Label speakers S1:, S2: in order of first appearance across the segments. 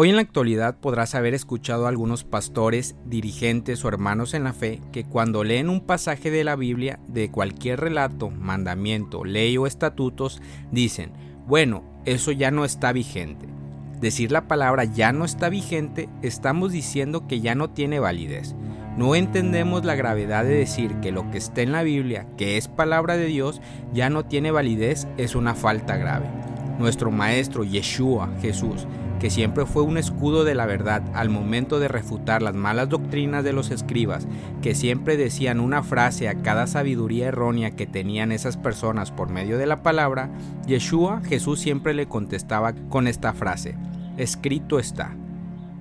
S1: Hoy en la actualidad podrás haber escuchado a algunos pastores, dirigentes o hermanos en la fe que cuando leen un pasaje de la Biblia, de cualquier relato, mandamiento, ley o estatutos, dicen, bueno, eso ya no está vigente. Decir la palabra ya no está vigente, estamos diciendo que ya no tiene validez. No entendemos la gravedad de decir que lo que está en la Biblia, que es palabra de Dios, ya no tiene validez, es una falta grave. Nuestro Maestro Yeshua, Jesús, que siempre fue un escudo de la verdad al momento de refutar las malas doctrinas de los escribas, que siempre decían una frase a cada sabiduría errónea que tenían esas personas por medio de la palabra, Yeshua Jesús siempre le contestaba con esta frase, escrito está.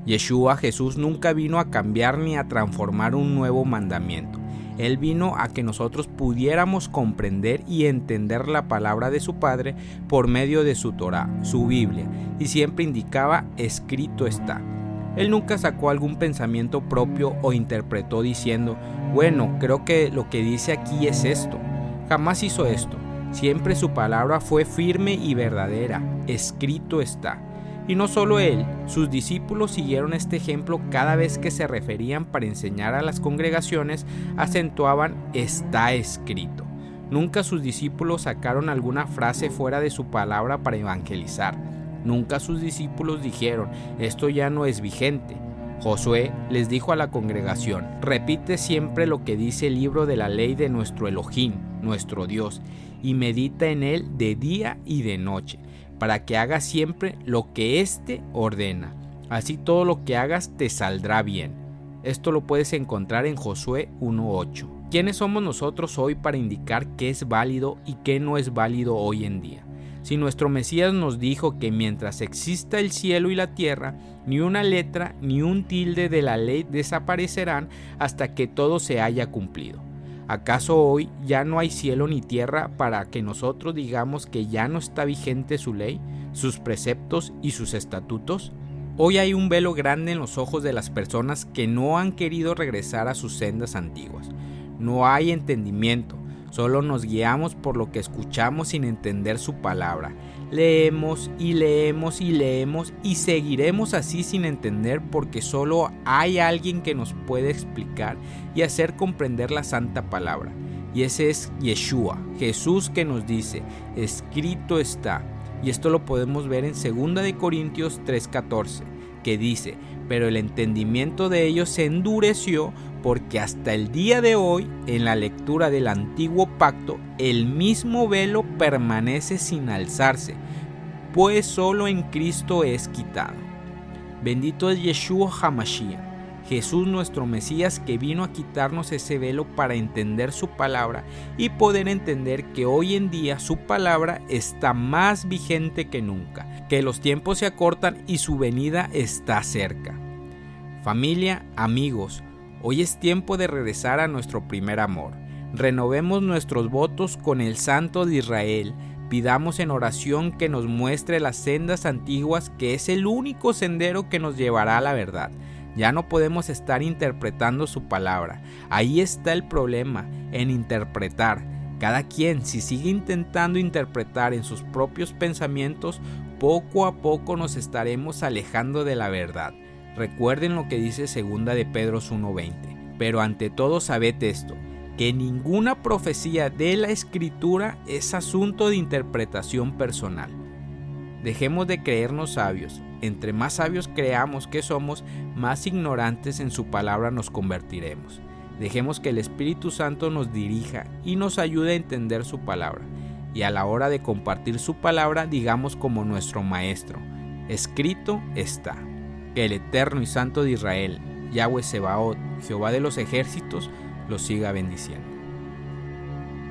S1: Yeshua Jesús nunca vino a cambiar ni a transformar un nuevo mandamiento. Él vino a que nosotros pudiéramos comprender y entender la palabra de su Padre por medio de su Torah, su Biblia, y siempre indicaba escrito está. Él nunca sacó algún pensamiento propio o interpretó diciendo, bueno, creo que lo que dice aquí es esto. Jamás hizo esto. Siempre su palabra fue firme y verdadera. Escrito está. Y no solo él, sus discípulos siguieron este ejemplo cada vez que se referían para enseñar a las congregaciones, acentuaban está escrito. Nunca sus discípulos sacaron alguna frase fuera de su palabra para evangelizar. Nunca sus discípulos dijeron esto ya no es vigente. Josué les dijo a la congregación, repite siempre lo que dice el libro de la ley de nuestro Elohim, nuestro Dios, y medita en él de día y de noche para que hagas siempre lo que éste ordena. Así todo lo que hagas te saldrá bien. Esto lo puedes encontrar en Josué 1.8. ¿Quiénes somos nosotros hoy para indicar qué es válido y qué no es válido hoy en día? Si nuestro Mesías nos dijo que mientras exista el cielo y la tierra, ni una letra ni un tilde de la ley desaparecerán hasta que todo se haya cumplido. ¿Acaso hoy ya no hay cielo ni tierra para que nosotros digamos que ya no está vigente su ley, sus preceptos y sus estatutos? Hoy hay un velo grande en los ojos de las personas que no han querido regresar a sus sendas antiguas. No hay entendimiento, solo nos guiamos por lo que escuchamos sin entender su palabra Leemos y leemos y leemos y seguiremos así sin entender porque solo hay alguien que nos puede explicar y hacer comprender la santa palabra. Y ese es Yeshua, Jesús que nos dice, escrito está. Y esto lo podemos ver en 2 de Corintios 3:14, que dice, pero el entendimiento de ellos se endureció porque hasta el día de hoy, en la lectura del antiguo pacto, el mismo velo permanece sin alzarse, pues solo en Cristo es quitado. Bendito es Yeshua Hamashiach, Jesús nuestro Mesías que vino a quitarnos ese velo para entender su palabra y poder entender que hoy en día su palabra está más vigente que nunca, que los tiempos se acortan y su venida está cerca. Familia, amigos, Hoy es tiempo de regresar a nuestro primer amor. Renovemos nuestros votos con el Santo de Israel. Pidamos en oración que nos muestre las sendas antiguas que es el único sendero que nos llevará a la verdad. Ya no podemos estar interpretando su palabra. Ahí está el problema, en interpretar. Cada quien, si sigue intentando interpretar en sus propios pensamientos, poco a poco nos estaremos alejando de la verdad. Recuerden lo que dice segunda de Pedro 1:20. Pero ante todo sabed esto, que ninguna profecía de la escritura es asunto de interpretación personal. Dejemos de creernos sabios. Entre más sabios creamos que somos, más ignorantes en su palabra nos convertiremos. Dejemos que el Espíritu Santo nos dirija y nos ayude a entender su palabra. Y a la hora de compartir su palabra, digamos como nuestro Maestro, escrito está que el Eterno y Santo de Israel, Yahweh Sebaot, Jehová de los ejércitos, los siga bendiciendo.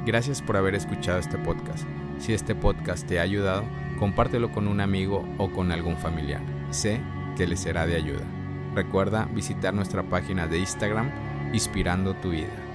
S1: Gracias por haber escuchado este podcast. Si este podcast te ha ayudado, compártelo con un amigo o con algún familiar. Sé que le será de ayuda. Recuerda visitar nuestra página de Instagram, Inspirando tu vida.